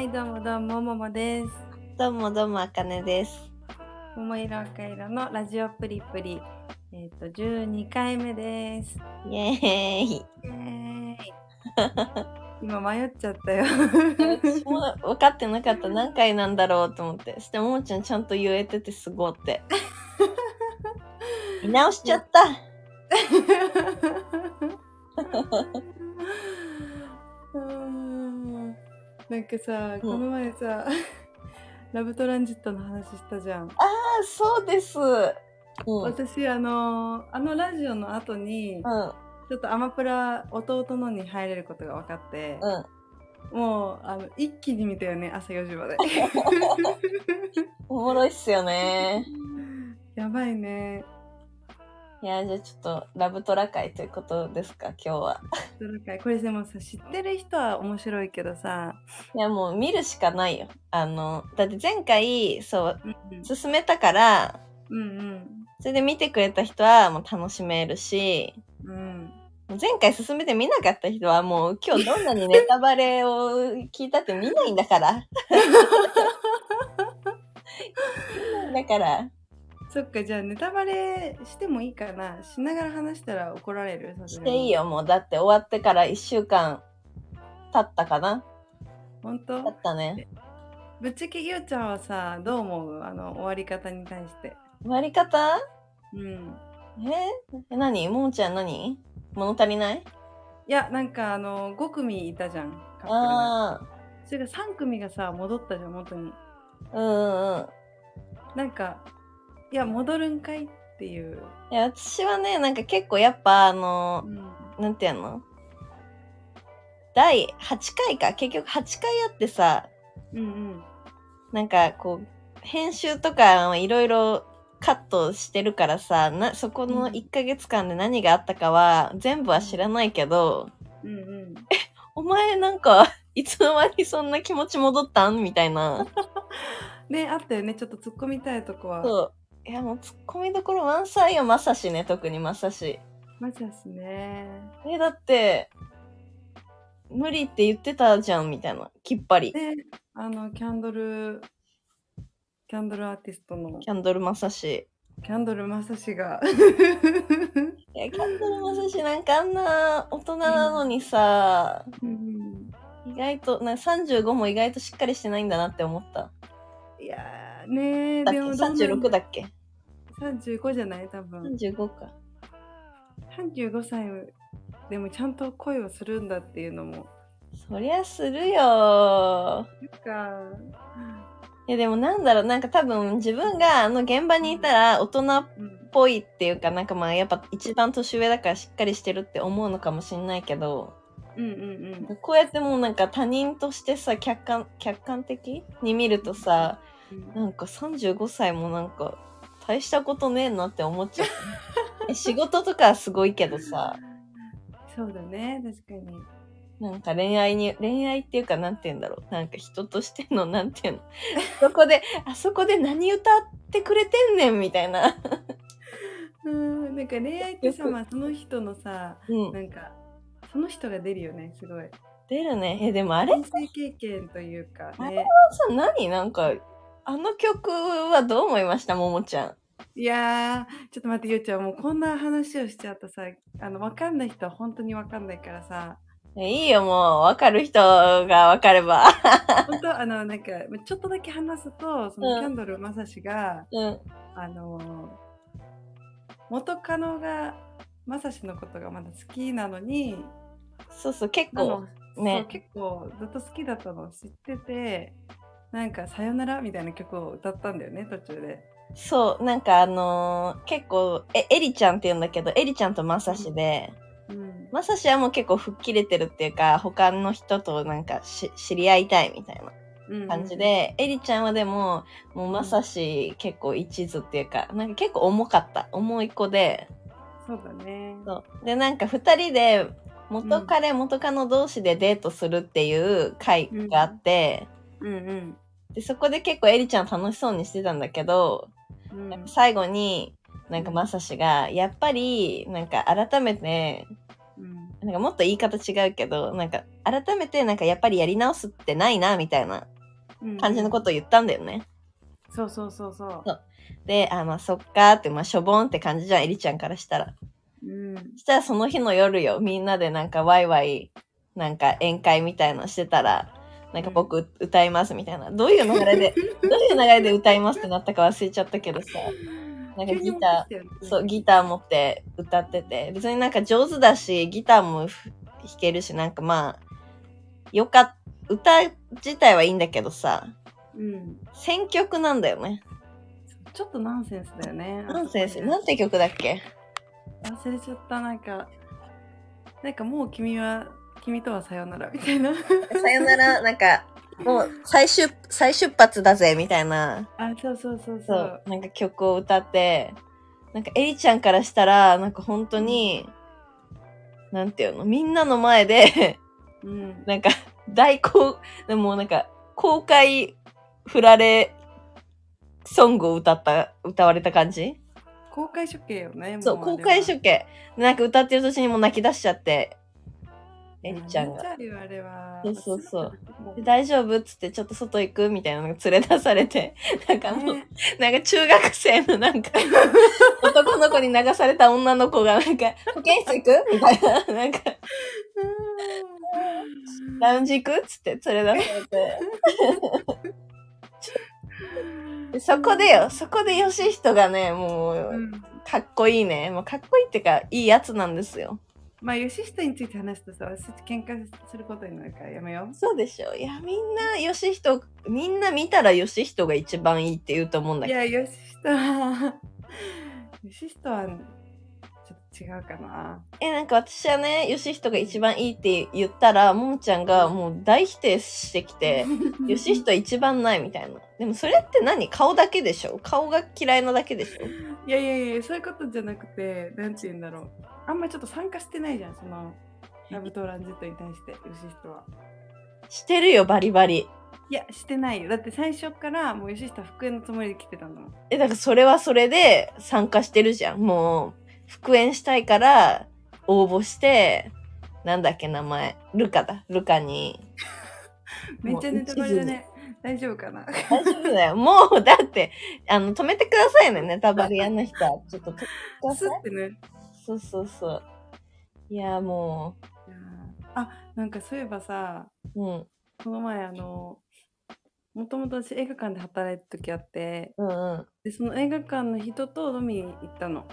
はい、どうもどうも、ももです。どうもどうも、あかねです。桃色赤色のラジオプリプリ。えっ、と、12回目です。イエーイ。イエーイ今迷っちゃったよ。私も分かってなかった。何回なんだろうと思って。そして、ももちゃんちゃんと言えててすごって。見直しちゃった。なんかさ、この前さ、ラブトランジットの話したじゃん。あ、そうです。うん。私、あのあのラジオの後に、うん。ちょっとアマプラ弟のに入れることが分かって、うん。もうあの一気に見たよね朝4時まで おもろいっすよね。やばいねいや、じゃあちょっと、ラブトラ会ということですか、今日は。どれかこれでもさ知ってる人は面白いけどさ、いや、もう見るしかないよ。あの、だって前回、そう、うん進めたから、うんそれで見てくれた人はもう楽しめるし、うんうん前回進めて見なかった人はもう今日どんなにネタバレを聞いたって見ないんだから。見ないんだから。そっかじゃあネタバレしてもいいかな。しながら話したら怒られる？していいよもう。だって終わってから1週間経ったかな？本当？経ったね。ぶっちゃけゆうちゃんはさどう思う？あの終わり方に対して。終わり方？うん。え？何？ももちゃん何？物足りない？いやなんかあの5組いたじゃんカップルがあそれが3組がさ戻ったじゃん元に。あ、うんうんうん。なんかいや戻るんかい？っていう、いや、私はね、なんか結構やっぱあのう、ん、なんていうの？第8回か。結局8回あってさ、うんうん。なんかこう、編集とかいろいろカットしてるからさ、な、そこのうん。1ヶ月間で何があったかは全部は知らないけど、うんうん。お前なんか、いつの間にそんな気持ち戻ったん？みたいな。ねあったよね。ちょっと突っ込みたいとこは。そう。いやもうツッコミどころ満載よ、まさしね、特にまさし。マジですねえ、だって、無理って言ってたじゃん、みたいな。きっぱり。であのキャンドルキャンドルアーティストのキャンドルまさし。キャンドルまさしがいや、キャンドルまさしなんかあんな大人なのにさ、うん意外と、なんか35も意外としっかりしてないんだなって思った。いやーねーだっけ？でもどんな ?36 だっけ？35じゃない？多分 ?35 か。35歳でもちゃんと恋をするんだっていうのも。そりゃするよ。いやでもなんだろう、なんか多分自分があの現場にいたら大人っうんぽいっていうか、なんかまあやっぱ一番年上だからしっかりしてるって思うのかもしんないけど、うんうんうん。こうやってもうなんか他人としてさ、客観、客観的に見るとさ、なんか35歳もなんか大したことねえなって思っちゃう。え仕事とかはすごいけどさ、そうだね確かになんか恋愛に、恋愛っていうかなんて言うんだろう。なんか人としてのなんて言うの。そこで、あそこで何歌ってくれてんねんみたいな。うんなんか恋愛ってさ、まあ、その人のさうん。なんかその人が出るよねすごい出るね。え、でもあれ人生経験というかあねさ、何？なんか、あの曲はどう思いました？ももちゃん。いやーちょっと待ってゆうちゃんもうこんな話をしちゃうとさあの分かんない人は本当に分かんないからさえいいよ、もう。わかる人がわかれば。本当あのなんかちょっとだけ話すとそのうんキャンドルまさしが、うん。あの元カノがまさしのことがまだ好きなのにそうそう、結構。ね結構ずっと好きだったのを知っててなんか「さよなら」みたいな曲を歌ったんだよね途中で。そう、なんかあのー結構、え、エリちゃんって言うんだけど、エリちゃんとまさしで、うんまさしはもう結構吹っ切れてるっていうか、他の人となんかし知り合いたいみたいな感じ、で、エリちゃんはでも、もうまさし結構一途っていうか、なんか結構重かった。重い子で、そうだね。そう。で、なんか二人で、元彼、元カノ同士でデートするっていう回があって、うんうんで、そこで結構エリちゃん楽しそうにしてたんだけど、うん最後に、なんかまさしが、やっぱり、なんか改めて、うんなんかもっと言い方違うけど、なんか改めてなんかやっぱりやり直すってないな、みたいな感じのことを言ったんだよね。そうそうそうそう。そうで、あ、まあそっかーって、まあしょぼんって感じじゃん、エリちゃんからしたら。うん。そしたらその日の夜よ、みんなでなんかワイワイ、なんか宴会みたいのしてたら、なんか僕歌いますみたいな。どういう流れで、どういう流れで歌いますってなったか忘れちゃったけどさ。なんかギター、そう、ギター持って歌ってて、別になんか上手だし、ギターもふ弾けるし、なんかまあ、よかっ、歌自体はいいんだけどさ、うん。選曲なんだよね。ちょっとナンセンスだよね。ナンセンス、なんて曲だっけ？忘れちゃった、なんか、なんかもう君は、君とはさよならみたいな。さよなら、なんか、もう再出、再出発だぜ、みたいな。あ、そうそうそうそそうう。、なんか曲を歌って、なんかエリちゃんからしたら、なんか本当に、なんていうの、みんなの前で、うん。なんか、大公、でもなんか、公開振られ、ソングを歌った、歌われた感じ？公開処刑よね。そう、公開処刑。なんか歌ってる途中にもう泣き出しちゃって、エリちゃんが。そうそうそう。もで大丈夫？っつってちょっと外行くみたいなのが連れ出されて、なんかもう、ね。なんか中学生のなんか、男の子に流された女の子がなんか、保健室行く？みたいな、なんか、ラウンジ行く？っつって連れ出されて。でそこでよ、そこでヨシヒトがね、もう、うん。かっこいいね。もうかっこいいってか、いいやつなんですよ。まあ、吉下について話すとさ、私喧嘩することになるからやめよう。そうでしょ。いや、みんな、ヨシヒト、みんな見たらヨシヒトが一番いいって言うと思うんだけど。いや、吉下は、吉下は、ちょっと違うかな。え、なんか私はね、ヨシヒトが一番いいって言ったら、ももちゃんがもう大否定してきて、ヨシヒト一番ないみたいな。でもそれって何？顔だけでしょ？顔が嫌いなだけでしょ？いやいやいや、そういうことじゃなくて、なんて言うんだろう。あんまりちょっと参加してないじゃん、その、ラブトランジットに対して、吉下は。してるよ、バリバリ。いや、してないよ。だって最初からもう吉下復縁のつもりで来てたんだもん。え、だからそれはそれで参加してるじゃん。もう、復縁したいから応募して、なんだっけ名前。ルカだ。ルカに。めっちゃネタバレだね。大丈夫かな？大丈夫だよ。もう、だって、あの、止めてくださいね、ネタバレ屋の人は。ちょっと止。ってね。そうそうそう。いや、もあ、なんかそういえばさ、う、うん。この前あの、もともと私映画館で働いた時あって、うんうん。で、その映画館の人と飲みに行ったの。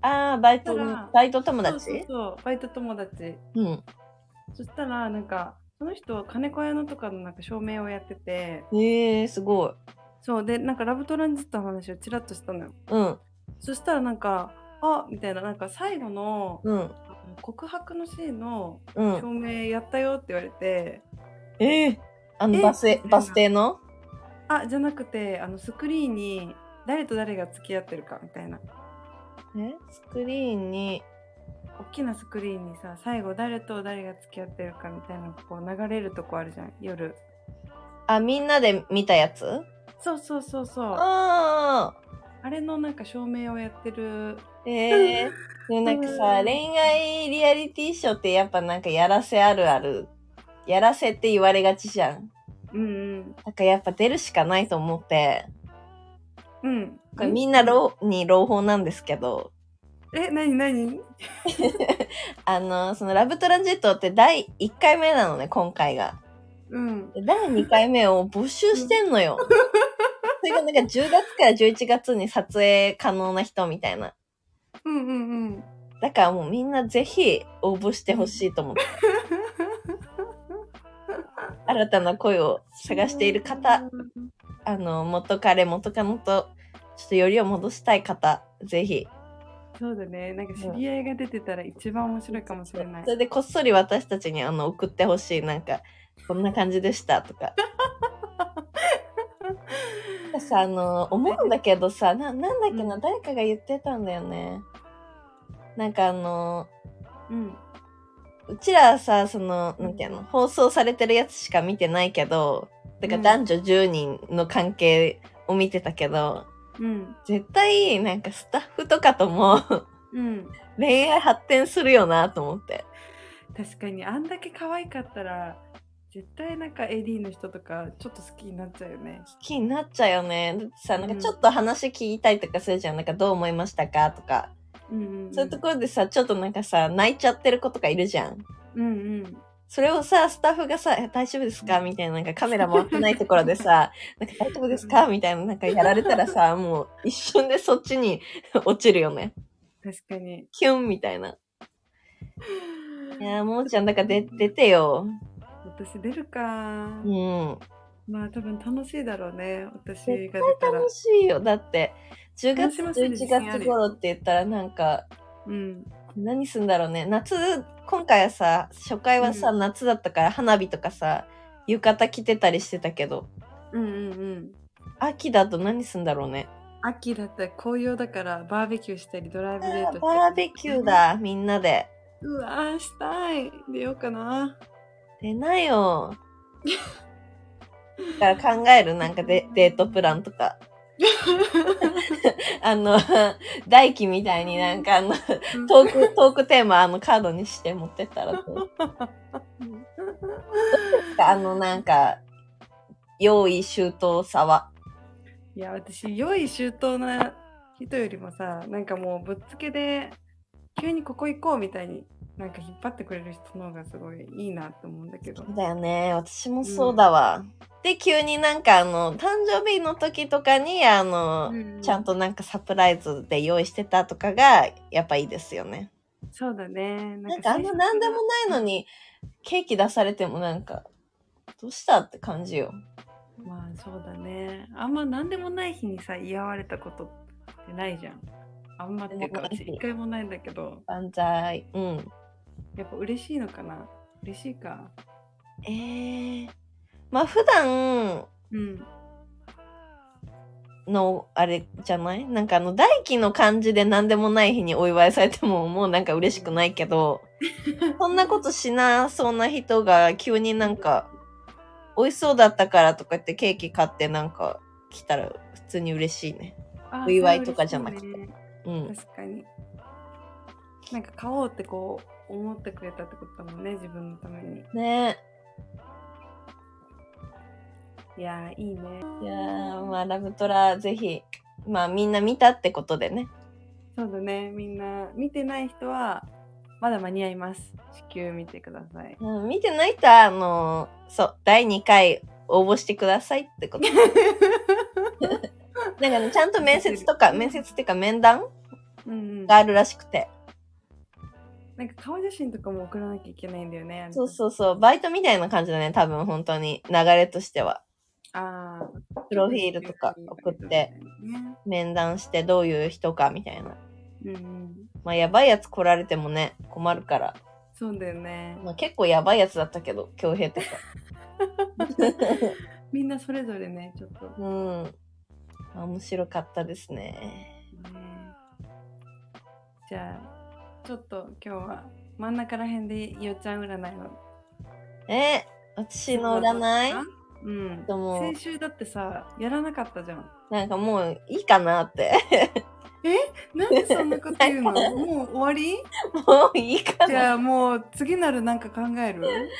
ああ、バイトバイト友そうそう達そう、バイト友達。うん。そしたら、なんか、その人は金子屋のとかのなんか照明をやってて、ええー、すごい。そう、で、なんかラブトランジットの話をちらっとしたのよ。うん。そしたらなんか、あみたいな、なんか最後のうん。告白のシーンのうん。照明やったよって言われて、ええー、あの、えバス停、バス停の？あ、じゃなくて、あのスクリーンに誰と誰が付き合ってるかみたいな。え？スクリーンに、大きなスクリーンにさ、最後誰と誰が付き合ってるかみたいなこう流れるとこあるじゃん、夜。あ、みんなで見たやつ？そうそうそうそう。ああれのなんか照明をやってる。あ。ええー。でもなんかさ、う ん恋愛リアリティショーってやっぱなんかやらせあるある。やらせって言われがちじゃん。うんうん。だからやっぱ出るしかないと思って、うん。これみんな朗に朗報なんですけど、え、なになにあの、そのラブトランジットって第1回目なのね、今回が。うん。で第2回目を募集してんのよ。それがなんか10月から11月に撮影可能な人みたいな。うんうんうん。だからもうみんなぜひ応募してほしいと思って。新たな恋を探している方、あの、元彼、元カノと、ちょっとよりを戻したい方、ぜひ。そうだね。なんか知り合いが出てたら一番面白いかもしれないそ。れでこっそり私たちにあの送ってほしい。なんか、こんな感じでしたとか。あの、思うんだけどさ、な、なんだっけな、うん誰かが言ってたんだよね。なんかあの、うん。うちらはさ、その、なんていうの、放送されてるやつしか見てないけど、だから男女10人の関係を見てたけど、うん。絶対、なんかスタッフとかともうん。恋愛発展するよなと思って。確かにあんだけ可愛かったら絶対なんか AD の人とかちょっと好きになっちゃうよね。好きになっちゃうよね。だってさ、なんかちょっと話聞いたりとかするじゃん。なんかどう思いましたかとか。うんうんうん、そういうところでさ、ちょっとなんかさ、泣いちゃってる子とかいるじゃん。うんうん。それをさ、スタッフがさ、え大丈夫ですか？みたいな、なんかカメラ回ってないところでさ、なんか大丈夫ですか？みたいな、なんかやられたらさ、もう一瞬でそっちに 落ちるよね。確かに。キュンみたいな。いやー、ももちゃん、だから出出てよ。私出るか。うん。まあ多分楽しいだろうね。私絶が出たら楽。しいよ。だって、10月、楽しませる自11信あるよ月頃って言ったらなんか、うん。何すんだろうね。夏、今回はさ、初回はさ、う夏だったから花火とかさ、浴衣着てたりしてたけど、うんうんうん。秋だと何すんだろうね。秋だったら紅葉だからバーベキューしたりドライブデートバーベキュー。だ、みんなで。うわーしたい。出ようかな。出なよ。だから考えるなんかデデートプランとか。あの、大輝みたいになんかあの、トーク、トークテーマあのカードにして持ってったらどう？あのなんか、用意周到さは？いや、私、良い周到な人よりもさ、なんかもうぶっつけで、急にここ行こうみたいに、なんか引っ張ってくれる人の方がすごいいいなって思うんだけど。だよね。私もそうだわ。で、急になんかあの、誕生日の時とかに、あの、ちゃんと。となんかサプライズで用意してたとかが、やっぱいいですよね。そうだね。なんかあんな何でもないのに、ケーキ出されてもなんか、どうしたって感じよ。まあそうだね。あんま何でもない日にさ、嫌われたことってないじゃん。あんまっていうか、一回もないんだけど、万歳。うん。やっぱ嬉しいのかな？嬉しいか。えー。まあ普段うん。のあれじゃない？なんかあの大輝の感じで何でもない日にお祝いされてももう なんか嬉しくないけど、そんなことしなそうな人が急になんか美味しそうだったからとか言ってケーキ買ってなんか来たら普通に嬉しいね。あお祝いとかじゃなくてそれ嬉しいねうん。確かに。なんか買おうってこう思ってくれたってことだもんね、自分のために。ねいやー、いいね。いやー、まあラブトラぜひ、まあみんな見たってことでね。そうだね、みんな見てない人はまだ間に合います。至急見てください。うん、見てない人は、あのーそう、第2回応募してくださいってこと。なんかね、ちゃんと面接とか、面接っていうか面談。があるらしくて。なんか顔写真とかも送らなきゃいけないんだよね。そうそうそう、バイトみたいな感じだね、多分本当に、流れとしては。ああ。プロフィールとか送って、ね。面談してどういう人かみたいな。うんうん。まあ、やばいやつ来られてもね、困るから。そうだよね。まあ、結構やばいやつだったけど、京平とか。みんなそれぞれね、ちょっと。ねうん。あ面白かったですね。じゃあ、ちょっと今日は真ん中ら辺でよっちゃん占いを。え、私の占い？うん。でも先週だってさ、やらなかったじゃん。なんかもういいかなって。なんでそんなこと言うの？もう終わり？もういいかな。じゃあもう次なるなんか考える？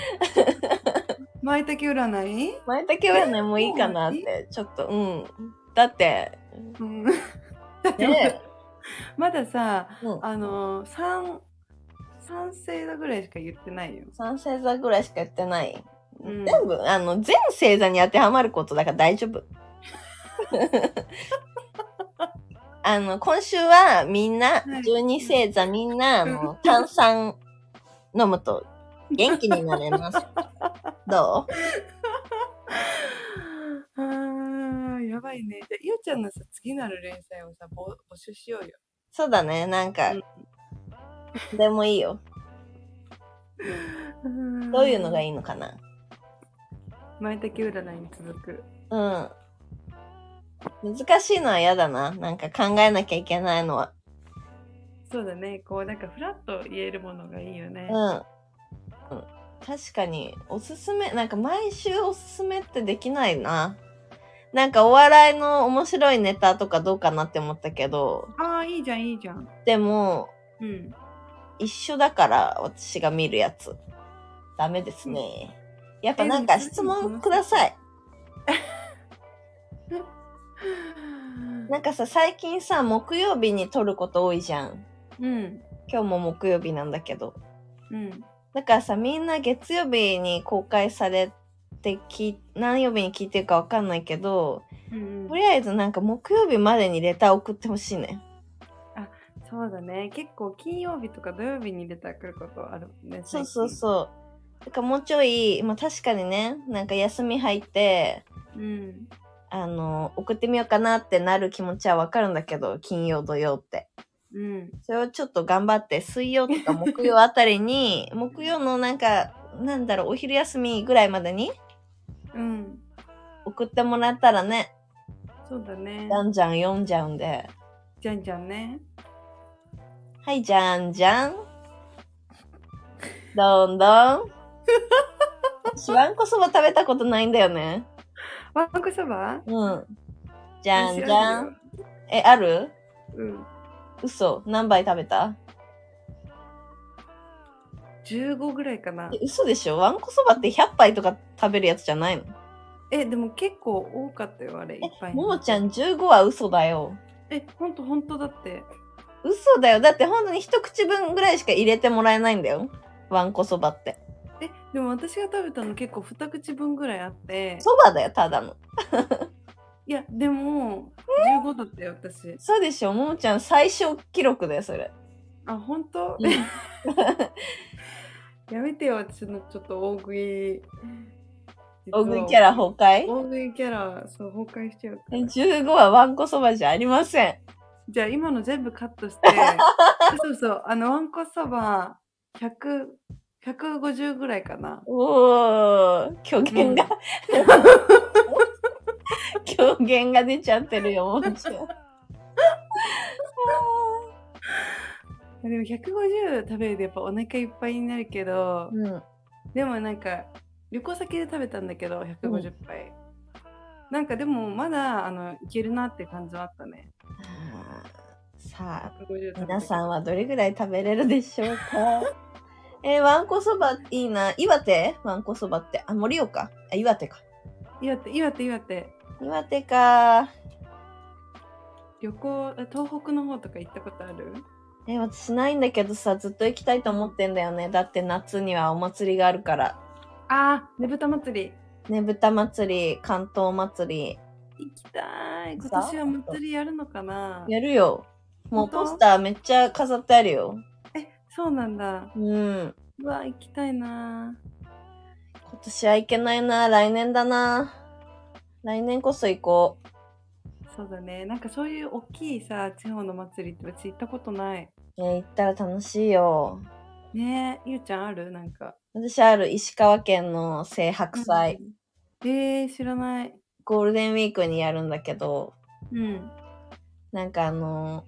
舞茸占い？前竹占いもういいかなって。ちょっと、うん。だって、うん。だってね まださ、うん、あのー、3、三星座ぐらいしか言ってないよ。三星座ぐらいしか言ってない。うん全部、あの、全星座に当てはまることだから大丈夫。あの、今週はみんな、はい12星座みんな、あの、炭酸飲むと元気になれます。どうあー、やばいね。じゃあ、ゆうちゃんのさ、次なる連載をさ、ぼ募集しようよ。そうだね、なんか、でもいいよ。どういうのがいいいのかな？占いに続く。うん。難しいのは嫌だな。なんか考えなきゃいけないのは。そうだね。こう、なんかフラッと言えるものがいいよね。うん。うん、確かに、おすすめ、なんか毎週おすすめってできないな。なんかお笑いの面白いネタとかどうかなって思ったけど、ああ、いいじゃん、いいじゃん。でも、うん。一緒だから、私が見るやつ。ダメですね。やっぱなんか質問ください。なんかさ、最近さ、木曜日に撮ること多いじゃん。うん。今日も木曜日なんだけど。うん。だからさ、みんな月曜日に公開されてき、何曜日に聞いてるかわかんないけど、うんとりあえずなんか木曜日までにレター送ってほしいね。そうだね。結構金曜日とか土曜日にレター来ることあるね。そうそうう。そう。だからもうちょい、まあ確かにね、なんか休み入って、うん。あの、送ってみようかなってなる気持ちはわかるんだけど、金曜、土曜って。うん。それをちょっと頑張って、水曜とか木曜あたりに、木曜のなんか、なんだろう、お昼休みぐらいまでにうん。送ってもらったらね、そうだねじ。ゃんじゃん読んじゃうんで。じゃんじゃんね。はい、じゃんじゃん。どんどん。私、わんこそば食べたことないんだよね。わんこそば？うん。じゃんじ私ゃんえ、ある？うん。嘘。何杯食べた？15ぐらいかなえ。嘘でしょ？わんこそばって100杯とか食べるやつじゃないの？え、でも結構多かったよ、あれ。いっぱい。ももちゃん。15は嘘だよ。え、ほんとほんとだって。嘘だよ。だって本当に一口分ぐらいしか入れてもらえないんだよ。わんこそばって。え、でも私が食べたの結構2口分ぐらいあって。そばだよ、ただの。いや、でも、15だったよ、私。そうでしょ？ももちゃん最小記録だよ、それ。あ、ほんと？うん やめてよ、私のちょっと大食い。大食いキャラ崩壊？大食いキャラ、そう、崩壊しちゃうかえら。15はわんこそばじゃありません。じゃあ今の全部カットして、そうそう、あの、わんこそば、100、150ぐらいかな。おー、虚言が、虚言が出ちゃってるよ、ももちゃん。でも150食べるとやっぱお腹いっぱいになるけど、うん。でもなんか、旅行先で食べたんだけど、150杯。なんかでもまだ、あの、いけるなって感じはあったね。さあ、150食べた皆さんはどれぐらい食べれるでしょうか？えー、わんこそばいいな。岩手？わんこそばって。あ、盛岡？あ、岩手か。岩手、岩手、岩手。岩手か。旅行、え東北の方とか行ったことある？えー、私ないんだけどさ、ずっと行きたいと思ってんだよね。だって夏にはお祭りがあるから。あー、ねぶた祭り。ねぶた祭り、関東祭り。行きたい。今さ年は祭りやるのかな？やるよ。もうポスターめっちゃ飾ってあるよ。え、そうなんだ。うん。うわ、行きたいな。今年は行けないな。来年だな。来年こそ行こう。そうだね。なんかそういう大きいさ、地方の祭りって私行ったことない。えー行ったら楽しいよ。ねえ、ゆうちゃんある？なんか。私ある石川県の青白祭。うん。えー、知らない。ゴールデンウィークにやるんだけど、うん。なんかあの、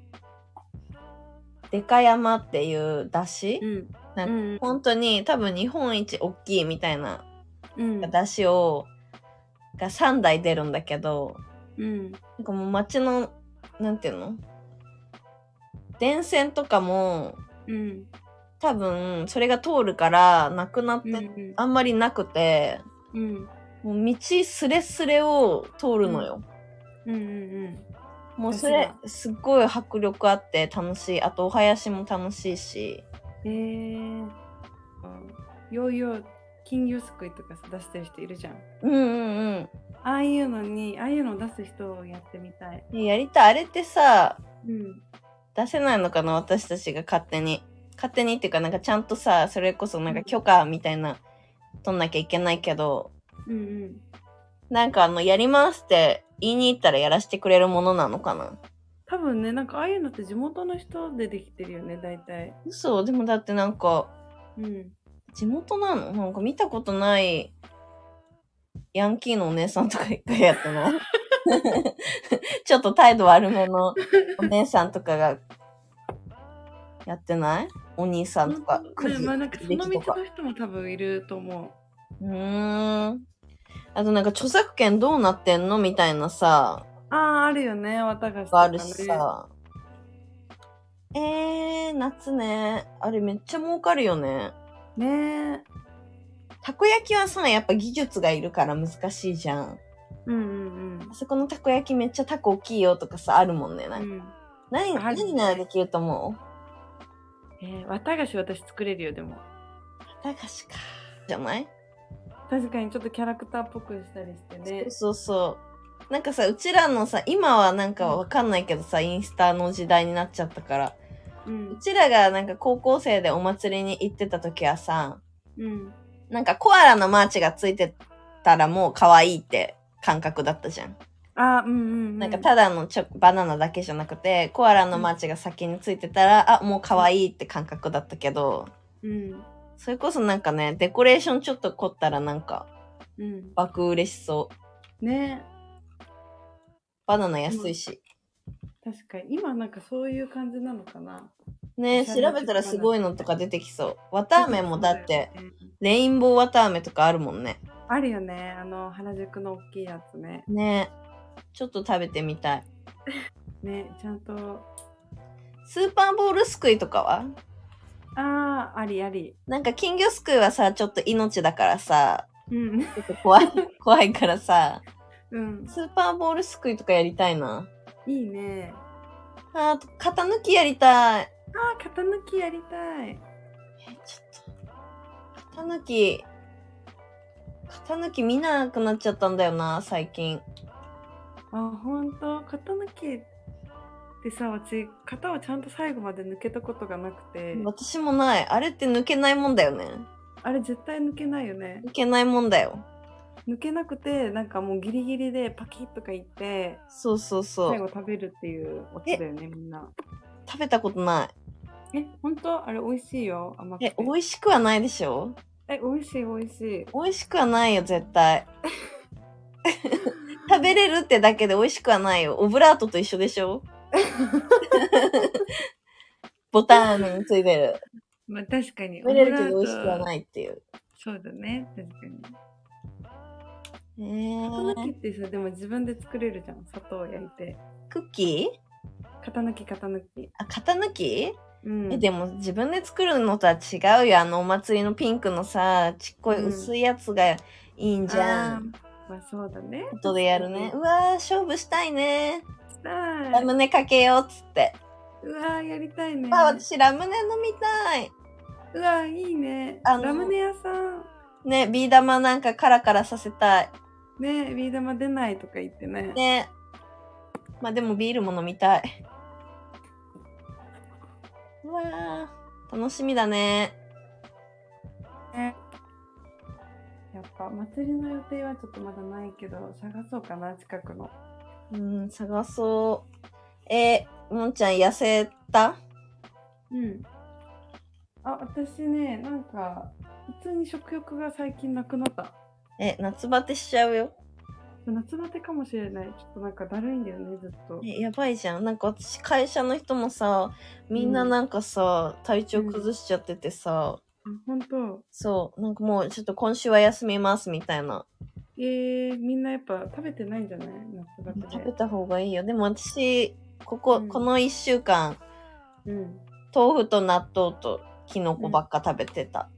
でか山っていう出汁、うん。なんかうん。本当に多分日本一大きいみたいなうん。出汁を、が3台出るんだけど、うん。なんかもう街の、なんていうの？電線とかもうん。多分それが通るからなくなって、うん。あんまりなくて、うん。もう道すれすれを通るのよ。うん。うん。もうそれすっごい迫力あって楽しい。あとお囃子も楽しいし。えー。ヨーヨー、金魚すくいとかさ出してる人いるじゃん。うんうんああいうのに、ああいうのを出す人をやってみたい。うん。やりたい。あれってさ、うん。出せないのかな私たちが勝手に。勝手にっていうかなんかちゃんとさ、それこそなんか許可みたいな、取んなきゃいけないけど、うんうん。なんかあの、やりますって言いに行ったらやらせてくれるものなのかな多分ね、なんかああいうのって地元の人でできてるよね、大体。嘘でもだってなんか、うん。地元なの？なんか見たことない、ヤンキーのお姉さんとか一回やってない ちょっと態度悪めのお姉さんとかが、やってない？お兄さんとか、ねまあなんかその道の人も多分いると思う。うーん。あとなんか著作権どうなってんのみたいなさ、ああ、あるよね、綿菓子とがある。しさ。えー、夏ね。あれめっちゃ儲かるよね。ねえ。たこ焼きはさ、やっぱ技術がいるから難しいじゃん。うんうんあそこのたこ焼きめっちゃタコ大きいよとかさ、あるもんね。う。なんんかうん、何、ある何ならできると思えー、綿菓子私作れるよ、でも。う駄菓子か。じゃない、確かにちょっとキャラクターっぽくしたりしてね。そうそうそう。なんかさ、うちらのさ、今はなんかわかんないけどさ、インスタの時代になっちゃったから。う。うんちらがなんか高校生でお祭りに行ってた時はさ、うん。なんかコアラのマーチがついてたらもう可愛いって感覚だったじゃん。あ、うんうん、うん。なんかただのチョバナナだけじゃなくて、コアラのマーチが先についてたら、あ、もう可愛いって感覚だったけど、うん。それこそなんかね、デコレーションちょっと凝ったらなんかうん。爆嬉しそう。ねバナナ安いし。確かに。今なんかそういう感じなのかな。ね調べたらすごいのとか出てきそう。綿あめもだって、うん。レインボー綿あめとかあるもんね。あるよね。あの、原宿の大きいやつね。ねちょっと食べてみたい。ね、ちゃんと。スーパーボールすくいとかは？ああ、ありあり。なんか金魚すくいはさ、ちょっと命だからさ、うん。ちょっと怖い、怖いからさ、うん。スーパーボールすくいとかやりたいな。いいね。あと、型抜きやりたい。ああ、型抜きやりたい。え、ちょっと、型抜き、型抜き見なくなっちゃったんだよな、最近。あ、ほんと型抜きってさ、私、型をちゃんと最後まで抜けたことがなくて、私もない。あれって抜けないもんだよね。あれ絶対抜けないよね。抜けないもんだよ。抜けなくて、なんかもうギリギリでパキッとかいって、そうそうそう。最後食べるっていうオチだよね、みんな。食べたことない。え、ほんとあれ美味しいよ、甘くて。え、美味しくはないでしょ？え、美味しい美味しい。美味しくはないよ、絶対。食べれるってだけで美味しくはないよ。オブラートと一緒でしょ？ボタン飴についてる。まあ確かに。食べれるけど美味しくはい。ないっていう。そうだね、確かに。え型抜きー、ってさ、でも自分で作れるじゃん。砂糖を焼いて。クッキー？型抜き、型抜き。あ、型抜き、うん。え、でも自分で作るのとは違うよ。あのお祭りのピンクのさ、ちっこいうん薄いやつがいいんじゃん。あーまあそうだね。後でやるね。うわー、勝負したいね。したい。ラムネかけようっつって。うわーやりたいね。あ、私ラムネ飲みたい。うわーいいね。あのラムネ屋さん。ね、ビー玉なんかカラカラさせたい。ねビー玉出ないとか言ってね。ね。まあでもビールも飲みたい。うわー、楽しみだね。ねやっぱ祭りの予定はちょっとまだないけど、探そうかな、近くの。うん、探そう。えー、もんちゃん痩せた？うん。あ、私ね、なんか、普通に食欲が最近なくなった。え、夏バテしちゃうよ。夏バテかもしれない。ちょっとなんかだるいんだよね、ずっと。え、やばいじゃん。なんか私、会社の人もさ、みんななんかさ、体調崩しちゃっててさ、あ、ほんと。そう、なんかもうちょっと今週は休みますみたいな。えー、みんなやっぱ食べてないんじゃない？夏バテで。食べた方がいいよ。でも私、ここ、うんこの一週間、うん。豆腐と納豆とキノコばっか食べてた。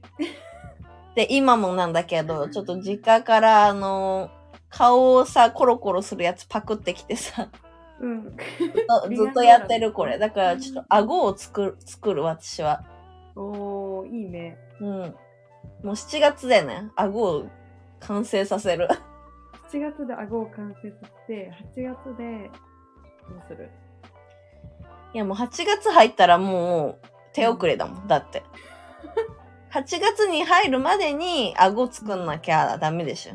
で、今もなんだけど、ちょっと実家から、あの、顔をさ、コロコロするやつパクってきてさ、うん。ずっとやってるこれ。だからちょっと顎を作る、作る私は。おー、いいね。うん。もう7月でね、顎を完成させる。7月で顎を完成させて、8月で、どうする？いやもう8月入ったらもう手遅れだもん。だって。8月に入るまでに顎作んなきゃダメでしょ。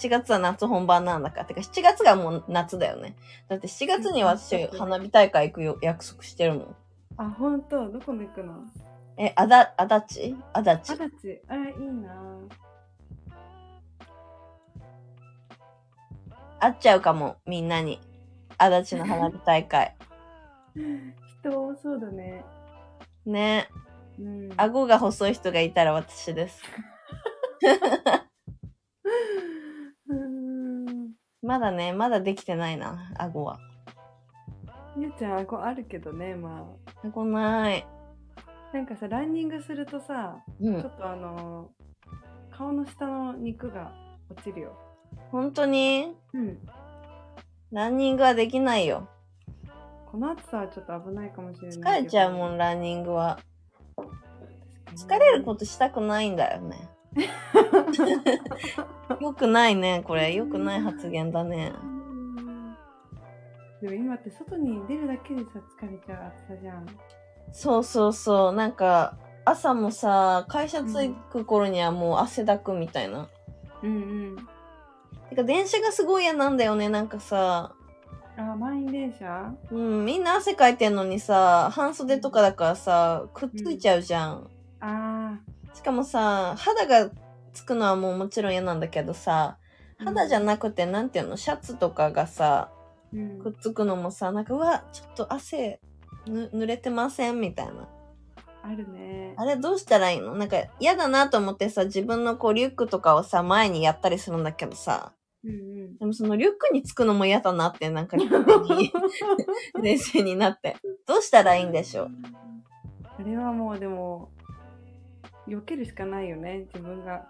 8月は夏本番なんだから。てか7月がもう夏だよね。だって7月に私うん花火大会行くよ約束してるもん。あ、ほんとどこに行くの？え、あだ、あだち？あだち二。十歳。あ、いいな会っちゃうかも、みんなに。あだちの花火大会。人多そうだね。ね。うん。顎が細い人がいたら私です。まだね、まだできてないな、顎は。ゆうちゃん、顎あるけどね、まあ。顎ない。なんかさ、ランニングするとさ、うん、ちょっとあのー、顔の下の肉が落ちるよ。本当に？うん。ランニングはできないよ。この暑さはちょっと危ないかもしれない疲れちゃうもん、ランニングは。疲れることしたくないんだよね。よくないね、これ。よくない発言だね。でも今って外に出るだけでさ、疲れちゃう暑さじゃん。そうそうそう。なんか、朝もさ、会社着く頃にはもう汗だくみたいな。うんうん。てか電車がすごい嫌なんだよね、なんかさ。あ、満員電車？うん、みんな汗かいてんのにさ、半袖とかだからさ、くっついちゃうじゃん。うん、ああ。しかもさ、肌がつくのはもうもちろん嫌なんだけどさ、肌じゃなくて、なんていうの、シャツとかがさ、うん、くっつくのもさ、なんか、うわ、ちょっと汗濡れてません？みたいな。あるね。あれどうしたらいいの？なんか嫌だなと思ってさ、自分のこうリュックとかをさ、前にやったりするんだけどさ、うんうん、でもそのリュックにつくのも嫌だなって、なんか 冷静になって。どうしたらいいんでしょう？あれはもうでも、避けるしかないよね、自分が。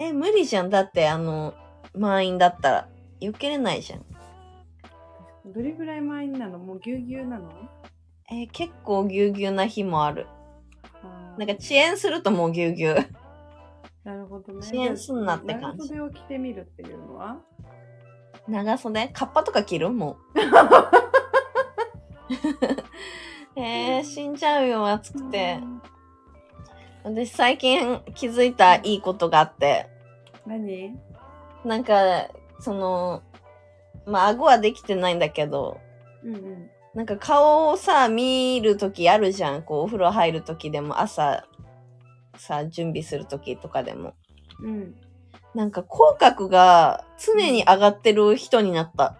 え、無理じゃん。だってあの、満員だったら。避けれないじゃん。どれぐらい満員なの？もうぎゅうぎゅうなの？えー、結構ぎゅうぎゅうな日もある。なんか遅延するともうぎゅうぎゅう。なるほどね。遅延すんなって感じ。長袖を着てみるっていうのは？長袖？カッパとか着る？もう。えー、死んじゃうよ、暑くて。私最近気づいたいいことがあって。何？なんか、その、まあ、顎はできてないんだけど、うんうん。なんか顔をさ、見るときあるじゃん。こう、お風呂入るときでも、朝、さ、準備するときとかでも。うん。なんか口角が常に上がってる人になった。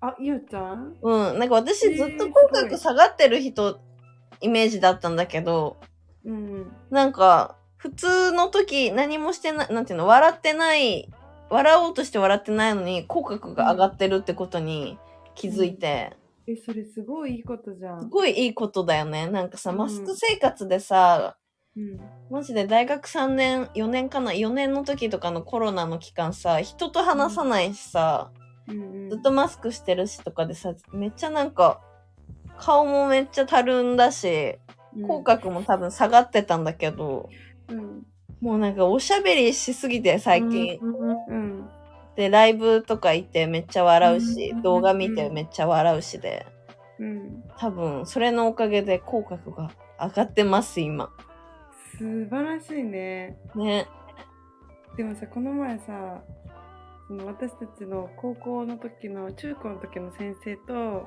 あ、ゆうちゃん？うん。なんか私ずっと口角下がってる人、イメージだったんだけど、うん。なんか、普通の時何もしてない、なんていうの、笑ってない、笑おうとして笑ってないのに、口角が上がってるってことに気づいて、うんえ、それすごいいいことじゃん。すごいいいことだよね。なんかさ、マスク生活でさ、うん、マジで大学3年、4年かな ?4 年の時とかのコロナの期間さ、人と話さないしさ、うんずっとマスクしてるしとかでさ、めっちゃなんか、顔もめっちゃたるんだし、口角も多分下がってたんだけど、うん、もうなんかおしゃべりしすぎて最近。うん、で、ライブとか行ってめっちゃ笑うし、動画見てめっちゃ笑うしで、うん、多分、それのおかげで口角が上がってます、今。素晴らしいね。ね。でもさ、この前さ、その私たちの高校の時の中高の時の先生と、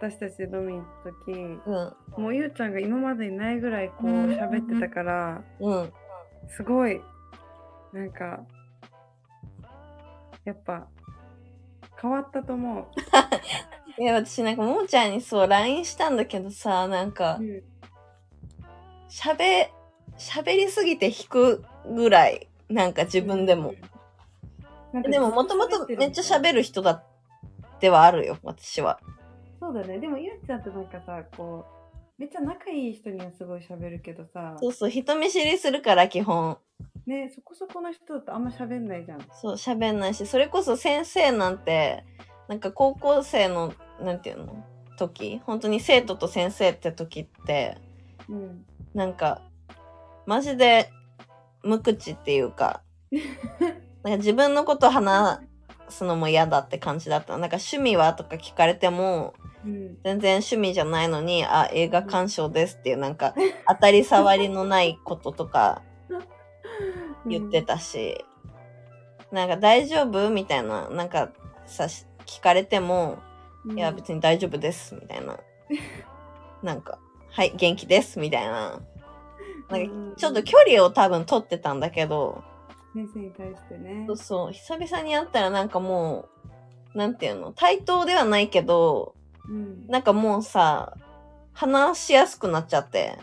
私たちで飲みに行った時、うん、もうゆうちゃんが今までにないぐらいこう喋ってたから、うん、すごいなんかやっぱ変わったと思う。いや、私なんかももちゃんにそう LINE したんだけどさ、なんか、喋、喋りすぎて引くぐらい、なんか自分でも。でももともとめっちゃ喋る人だってはあるよ、私は。そうだね。でもゆうちゃんってなんかさ、こう、めっちゃ仲いい人にはすごい喋るけどさ。そうそう、人見知りするから基本。ねそこそこの人とあんま喋んないじゃん。そう、喋んないし、それこそ先生なんて、なんか高校生の、なんていうの？時？本当に生徒と先生って時って、うん、なんか、マジで無口っていうか、なんか自分のこと話すのも嫌だって感じだった。なんか趣味はとか聞かれても、うん、全然趣味じゃないのに、あ、映画鑑賞ですっていうなんか当たり障りのないこととか言ってたし、うん、なんか大丈夫みたいな、なんかさ、聞かれても、うん、いや別に大丈夫です、みたいな。なんか、はい、元気です、みたいな。なんかちょっと距離を多分取ってたんだけど、先生に対してね。そうそう、久々に会ったらなんかもう、なんていうの、対等ではないけど、うん、なんかもうさ、話しやすくなっちゃって。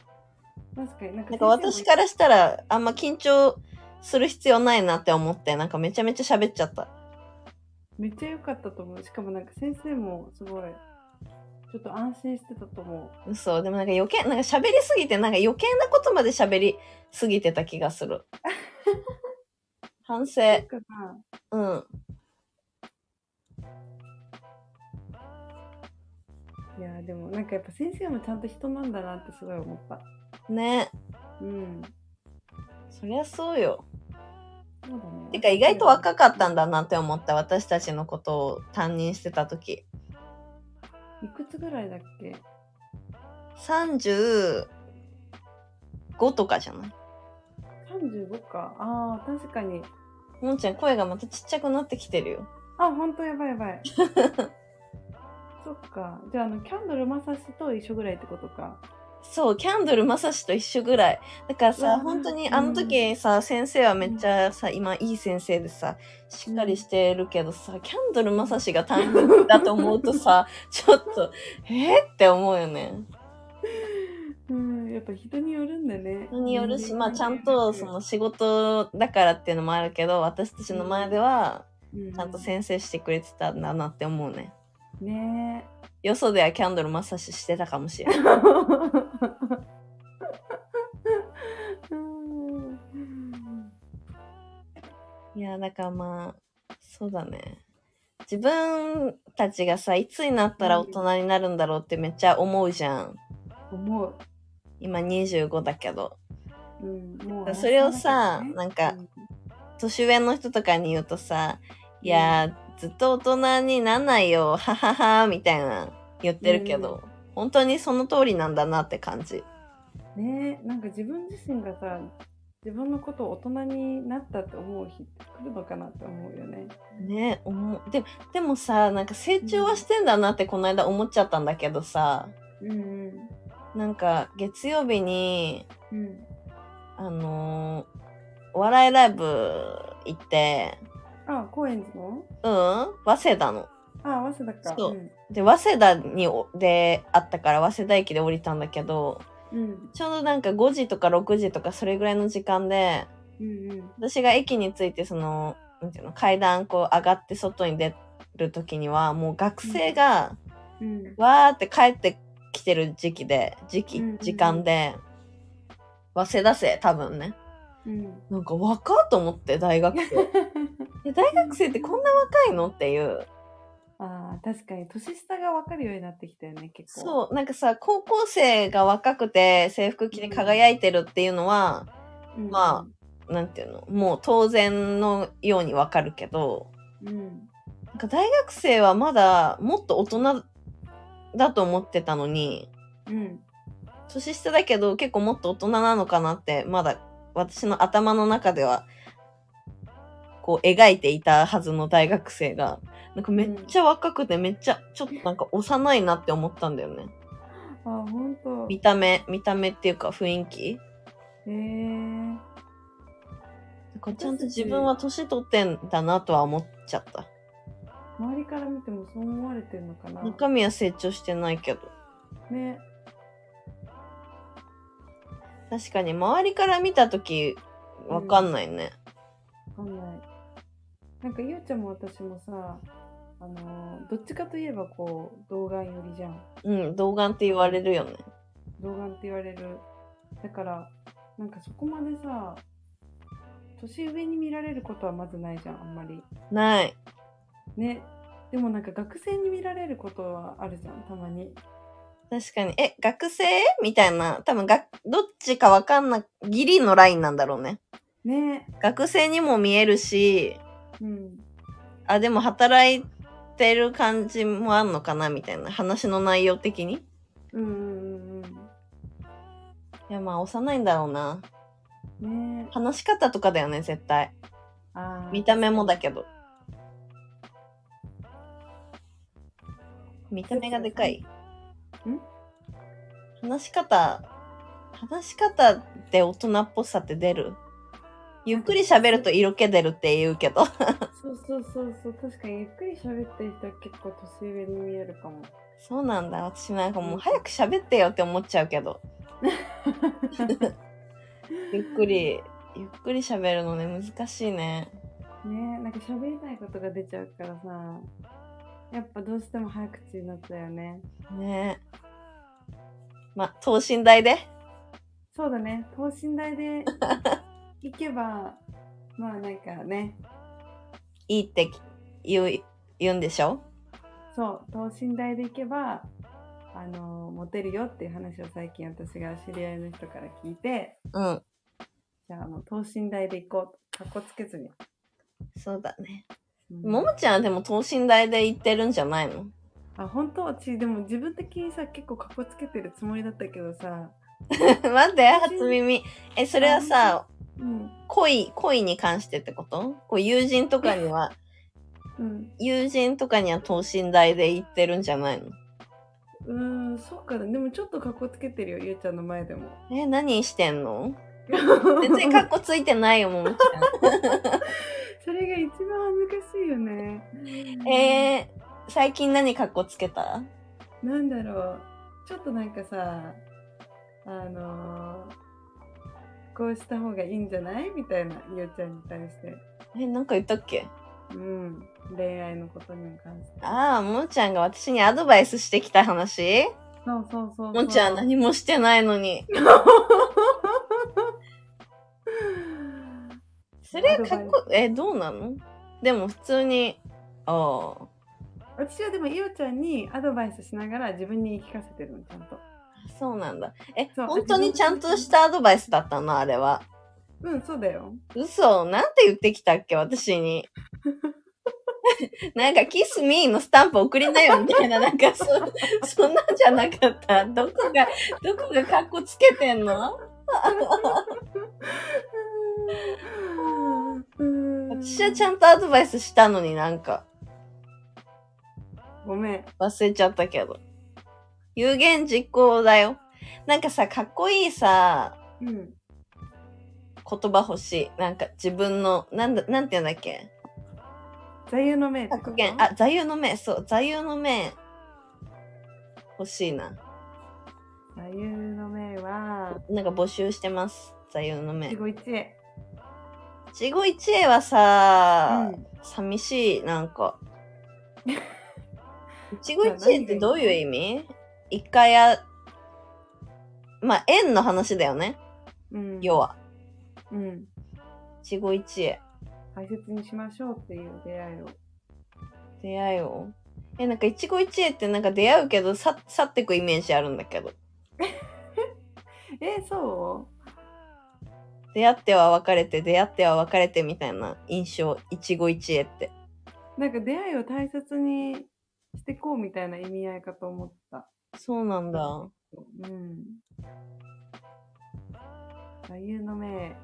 確かになんかなんか私からしたらあんま緊張する必要ないなって思って、なんかめちゃめちゃ喋っちゃった。めっちゃ良かったと思う。しかもなんか先生もすごい、ちょっと安心してたと思う。嘘。でもなんか余計、なんか喋りすぎて、なんか余計なことまで喋りすぎてた気がする。反省。うん。いやでもなんかやっぱ先生もちゃんと人なんだなってすごい思った。ね。うん。そりゃそうよ。そうだね。てか意外と若かったんだなって思った私たちのことを担任してた時。いくつぐらいだっけ ?35 とかじゃない ?35 か。ああ、確かに。もんちゃん声がまたちっちゃくなってきてるよ。あ、ほんとやばいやばい。そっか。じゃあ、あの、キャンドルまさしと一緒ぐらいってことか。そう、キャンドルまさしと一緒ぐらい。だからさ、本当にあの時さ、先生はめっちゃさ、今いい先生でさ、しっかりしてるけどさ、キャンドルまさしが担任だと思うとさ、ちょっと、えー、って思うよね。うん、やっぱ人によるんだね。人によるし、まあちゃんとその仕事だからっていうのもあるけど、私たちの前では、ちゃんと先生してくれてたんだなって思うね。ねよそではキャンドルマッサージしてたかもしれない。いや、だからまあ、そうだね。自分たちがさ、いつになったら大人になるんだろうってめっちゃ思うじゃん。思う。今25だけど。うん、もうそれをさ、なんか、年上の人とかに言うとさ、いやずっと大人になんないよ、ははは、みたいな言ってるけど、うん、本当にその通りなんだなって感じ。ねえ、なんか自分自身がさ、自分のことを大人になったって思う日って来るのかなって思うよね。ね思う。ででもさ、なんか成長はしてんだなってこの間思っちゃったんだけどさ、うんうん、なんか月曜日に、うん、あのー、お笑いライブ行って、あ、高円寺の？うん早稲田の。あ、早稲田か。そう。うん、で、早稲田にであったから、早稲田駅で降りたんだけど、うん、ちょうどなんか5時とか6時とかそれぐらいの時間で、うんうん、私が駅に着いて、その、なんていうの、階段こう上がって外に出る時には、もう学生が、うん、わーって帰ってきてる時期で、時期、時間で、早稲田生、多分ね。うん、なんか若っと思って、大学生。大学生ってこんな若いの？っていう。ああ、確かに。年下が分かるようになってきたよね、結構。そう、なんかさ、高校生が若くて制服着て輝いてるっていうのは、うん、まあ、なんていうの、もう当然のように分かるけど、うん、なんか大学生はまだもっと大人だと思ってたのに、うん、年下だけど結構もっと大人なのかなって、まだ私の頭の中ではこう描いていたはずの大学生が、なんかめっちゃ若くてめっちゃちょっとなんか幼いなって思ったんだよね。あ、ほんと。見た目、見た目っていうか雰囲気。へえー。なんかちゃんと自分は年取ってんだなとは思っちゃった。周りから見てもそう思われてるのかな中身は成長してないけど。ね。確かに周りから見たとき、わかんないね。わ、うん、かんない。なんかゆうちゃんも私もさ、あのどっちかといえばこう、童顔寄りじゃん。うん、童顔って言われるよね。童顔って言われる。だから、なんかそこまでさ、年上に見られることはまずないじゃん、あんまり。ない。ね。でもなんか学生に見られることはあるじゃん、たまに。確かに。え、学生？みたいな。多分が、どっちかわかんな、ギリのラインなんだろうね。ね学生にも見えるし、うん。あ、でも働いてる感じもあんのかなみたいな話の内容的に。うんうんうんうん。いや、まあ、幼いんだろうな。ね話し方とかだよね、絶対。あ見た目もだけど。見た目がでかい。ん？話し方、話し方で大人っぽさって出る？ゆっくり喋ると色気出るって言うけど。そうそうそうそう。確かにゆっくり喋ってる人は結構年上に見えるかも。そうなんだ。私なんかもう早く喋ってよって思っちゃうけど。ゆっくり、ゆっくり喋るのね、難しいね。ねなんか喋りたいことが出ちゃうからさ。やっぱどうしても早口になったよね。ねま、等身大で？そうだね。等身大で行けば、まあなんかね。いいって言う、言うんでしょ？そう、等身大で行けば、あの、モテるよっていう話を最近私が知り合いの人から聞いて、うん。じゃあ、等身大で行こう。かっこつけずに。そうだね。ももちゃんはでも等身大で言ってるんじゃないの？あ、本当？私、でも自分的にさ、結構かっこつけてるつもりだったけどさ。待って、初耳。え、それはさ、うん、恋、恋に関してってこと？こう友人とかには、うん、友人とかには等身大で言ってるんじゃないの？うーん、そうかな。でもちょっとかっこつけてるよ、ゆうちゃんの前でも。え、何してんの？全然かっこついてないよ、ももちゃん。それが一番恥ずかしいよね。えー、最近何かっこつけた？なんだろう。ちょっとなんかさ、あのー、こうした方がいいんじゃない？みたいな、ゆうちゃんに対して。え、なんか言ったっけ？うん。恋愛のことに関して。ああ、ももちゃんが私にアドバイスしてきた話？そうそうそうもちゃん何もしてないのに。それかっこ、え、どうなの？でも普通に、ああ。私はでも、いおちゃんにアドバイスしながら自分に言い聞かせてるの、ちゃんと。そうなんだ。え、本当にちゃんとしたアドバイスだったの？あれは。うん、そうだよ。嘘なんて言ってきたっけ？私に。なんか、キスミーのスタンプ送りなよ、みたいな、なんかそ、そんなんじゃなかった。どこが、どこがカッコつけてんの？私はちゃんとアドバイスしたのになんか。ごめん。忘れちゃったけど。有言実行だよ。なんかさ、かっこいいさ、うん。言葉欲しい。なんか自分の、なんだ、なんて言うんだっけ？座右の銘格言。あ、座右の銘。そう、座右の銘。欲しいな。座右の銘は、なんか募集してます。座右の銘。一期一会。一期一会はさ、うん、寂しい、なんか。一期一会ってどういう意味？一回や、まあ、縁の話だよね。うん。要は。うん。一期一会。大切にしましょうっていう出会いを。出会いを？え、なんか一期一会ってなんか出会うけど、さ去ってくイメージあるんだけど。え、そう？出会っては別れて、出会っては別れてみたいな印象、一期一会って。なんか出会いを大切にしてこうみたいな意味合いかと思った。そうなんだ。うん。座右の銘。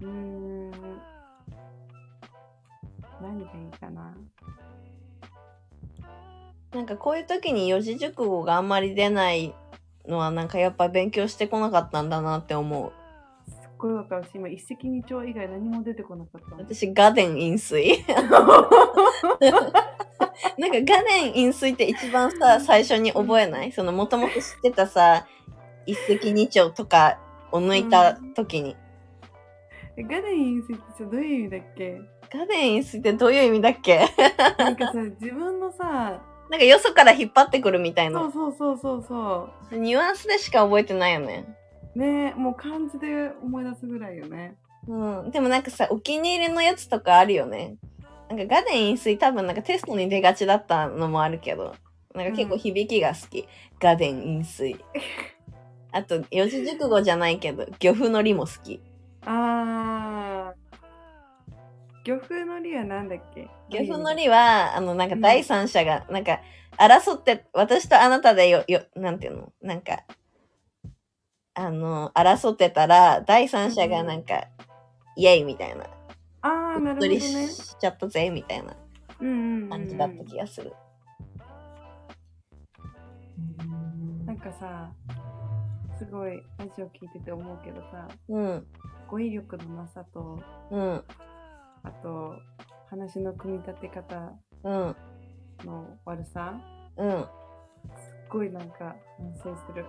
うーん。何がいいかな。なんかこういう時に四字熟語があんまり出ないのはなんかやっぱ勉強してこなかったんだなって思う。ごいわかるし、今一石二鳥以外何も出てこなかった。私、画伝飲水。なんか画伝飲水って一番さ、最初に覚えないそのもともと知ってたさ、一石二鳥とかを抜いた時に。うん、画伝飲水ってどういう意味だっけ画伝飲水ってどういう意味だっけなんかさ、自分のさ、なんかよそから引っ張ってくるみたいな。そうそうそうそうそう。ニュアンスでしか覚えてないよね。ねもう漢字で思い出すぐらいよね。うん。でもなんかさ、お気に入りのやつとかあるよね。なんかガデン飲水多分なんかテストに出がちだったのもあるけど、なんか結構響きが好き。うん、ガデン飲水。あと、四字熟語じゃないけど、漁夫のりも好き。あー。漁夫のりはなんだっけ？漁夫のりは、あの、なんか第三者が、なんか、争って、私とあなたでよ、よ、なんていうの？なんか、あの、争ってたら、第三者がなんか、イエイみたいな。ああ、なるほど、ね。しちゃったぜ、みたいな感じだった気がする。なんかさ、すごいラジオ聞いてて思うけどさ、うん、語彙力のなさと、うん、あと話の組み立て方の悪さ、うん、すっごいなんか反省する。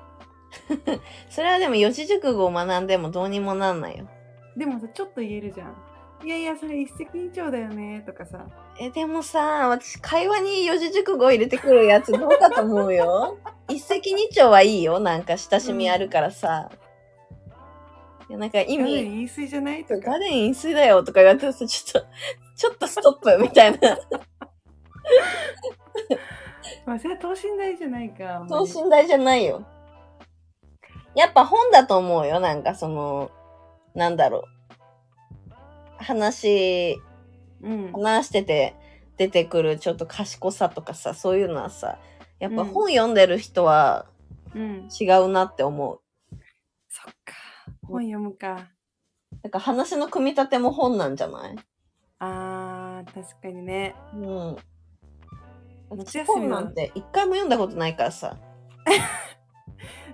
それはでも四字熟語を学んでもどうにもなんないよ。でもさ、ちょっと言えるじゃん。いやいや、それ一石二鳥だよね、とかさ。え、でもさ、私、会話に四字熟語入れてくるやつどうかと思うよ。一石二鳥はいいよ。なんか親しみあるからさ。いや、なんか意味。ガデン飲水じゃない？とか。ガデン飲水だよとか言われてさ、ちょっと、ちょっとストップみたいな。まあ、それは等身大じゃないか。等身大じゃないよ。やっぱ本だと思うよ。なんかその、なんだろう。話、うん、話してて出てくるちょっと賢さとかさ、そういうのはさ、やっぱ本読んでる人は違うなって思う。うん、そっか。本読むか。だから話の組み立ても本なんじゃない？あー、確かにね。うん。夏休みなんて一回も読んだことないからさ。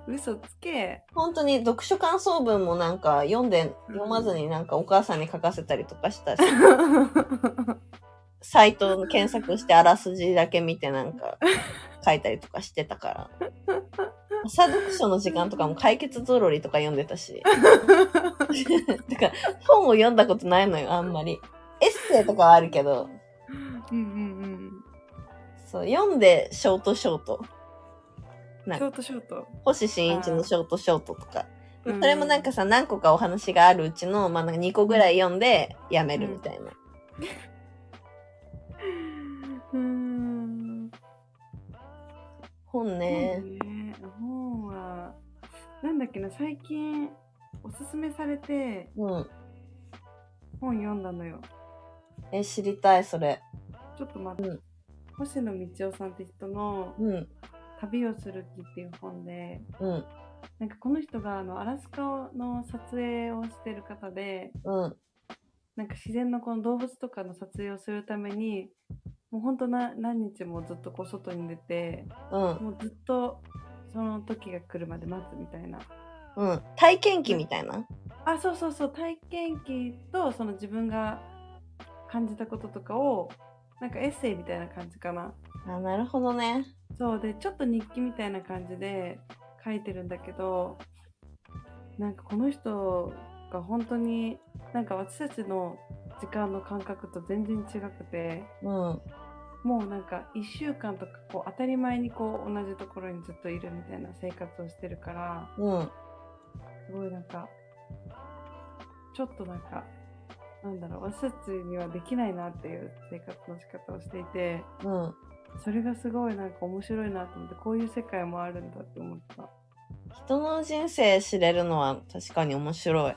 嘘つけ。本当に読書感想文もなんか読んで、読まずになんかお母さんに書かせたりとかしたし。サイト検索してあらすじだけ見てなんか書いたりとかしてたから。朝読書の時間とかも解決ぞろりとか読んでたし。だから本を読んだことないのよ、あんまり。エッセイとかはあるけど。うんうんうん。そう、読んでショートショート。ショートショート星新一のショートショートとか。それもなんかさ、何個かお話があるうちの、まあ、なんか2個ぐらい読んでやめるみたいな。うん。本ね。本は、なんだっけな、最近おすすめされて、うん、本読んだのよ。え、知りたい、それ。ちょっと待って。うん、星野道夫さんって人の、うん、旅をする気っていう本で、うん、なんかこの人があのアラスカの撮影をしてる方で、うん、なんか自然のこの動物とかの撮影をするためにもうほんとな何日もずっとこう外に出て、うん、もうずっとその時が来るまで待つみたいな。うん、体験記みたいな？あそうそうそう体験記とその自分が感じたこととかをなんかエッセイみたいな感じかな。あなるほどね。そうでちょっと日記みたいな感じで書いてるんだけどなんかこの人が本当になんか私たちの時間の感覚と全然違くて、うん、もうなんか1週間とかこう当たり前にこう同じところにずっといるみたいな生活をしてるから、うん、すごいなんかちょっとなんかなんだろう私たちにはできないなっていう生活の仕方をしていて、うん、それがすごいなんか面白いなと思ってこういう世界もあるんだって思った人の人生知れるのは確かに面白い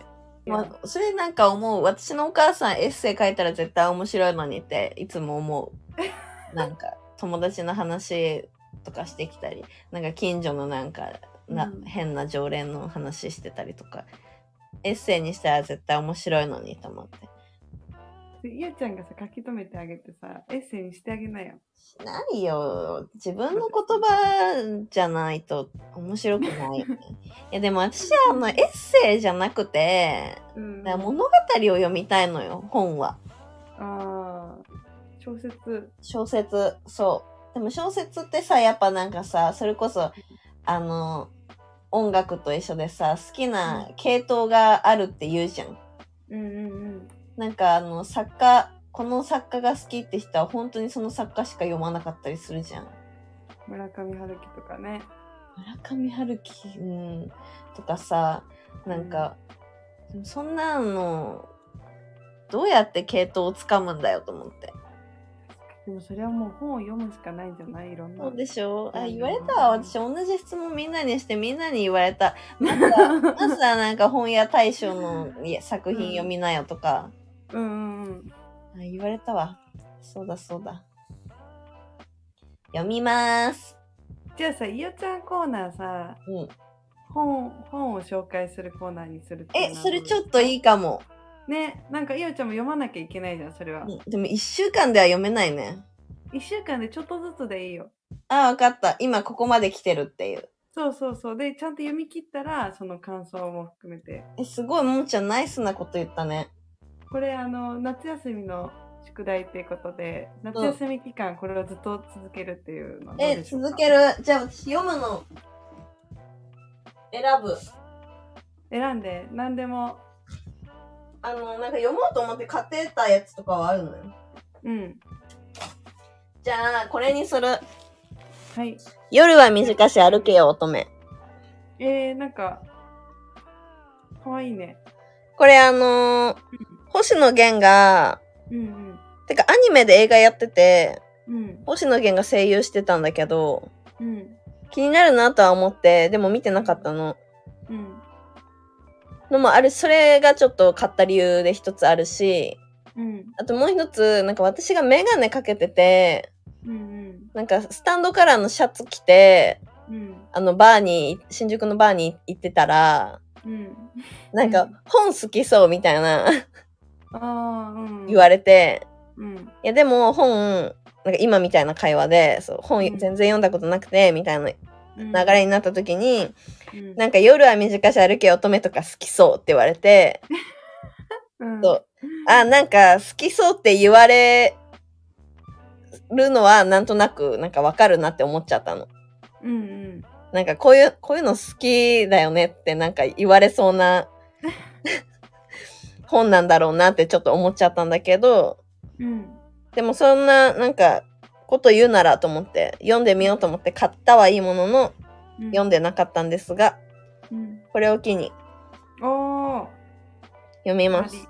まあ、それなんか思う。私のお母さんエッセイ書いたら絶対面白いのにっていつも思う。なんか友達の話とかしてきたり、なんか近所のなんかな、うん、変な常連の話してたりとか、エッセイにしたら絶対面白いのにと思って。ゆうちゃんがさ、書き留めてあげてさ、エッセイにしてあげなよ。しないよ。自分の言葉じゃないと面白くない いや、でも私はあの、エッセイじゃなくて、うん、物語を読みたいのよ、本は。ああ、小説。小説、そう。でも小説ってさ、やっぱなんかさ、それこそ、あの、音楽と一緒でさ、好きな系統があるって言うじゃん。うんうんうん。なんかあの、作家、この作家が好きって人は本当にその作家しか読まなかったりするじゃん。村上春樹とかね。村上春樹、うん、とかさ、なんか、うん、そんなの、どうやって系統をつかむんだよと思って。でもそれはもう本を読むしかないんじゃない？いろんな。そうでしょ？あ、言われた？わ。私同じ質問みんなにしてみんなに言われた。まずは、まずはなんか本屋大賞の作品読みなよとか。うんうんうん。あ、言われたわ。そうだそうだ。読みます。じゃあさ、いよちゃんコーナーさ、うん。本、本を紹介するコーナーにするえ、それちょっといいかも。ね、なんかいよちゃんも読まなきゃいけないじゃん、それは。でも一週間では読めないね。一週間でちょっとずつでいいよ。ああ、わかった。今ここまで来てるっていう。そうそうそう。で、ちゃんと読み切ったら、その感想も含めて。え、すごい、ももちゃんナイスなこと言ったね。これあの夏休みの宿題っていうことで夏休み期間これをずっと続けるっていうのえ続ける？じゃあ読むの選ぶ選んで何でもあの、なんか読もうと思って買ってたやつとかはあるのよ。うん。じゃあ、これにする。はい。夜は短し歩けよ、乙女。えー、なんか、かわいいね。これあのー、星野源が、うんうん。てかアニメで映画やってて、うん、星野源が声優してたんだけど、うん、気になるなとは思って、でも見てなかったの。うん。のもある、それがちょっと買った理由で一つあるし、うん、あともう一つ、なんか私がメガネかけてて、うんうん、なんかスタンドカラーのシャツ着て、うん、あのバーに、新宿のバーに行ってたら、うん、なんか本好きそうみたいな。あ、うん、言われて、うん、いやでも本、なんか今みたいな会話で、そう本全然読んだことなくて、みたいな流れになった時に、うん、なんか夜は短し歩け乙女とか好きそうって言われて、うん、そう。あ、なんか好きそうって言われるのはなんとなくなんかわかるなって思っちゃったの。うんうん。なんかこういう、こういうの好きだよねってなんか言われそうな 本なんだろうなってちょっと思っちゃったんだけど、うん、でもそんななんかこと言うならと思って読んでみようと思って買ったはいいものの、うん、読んでなかったんですが、うん、これを機に読みます。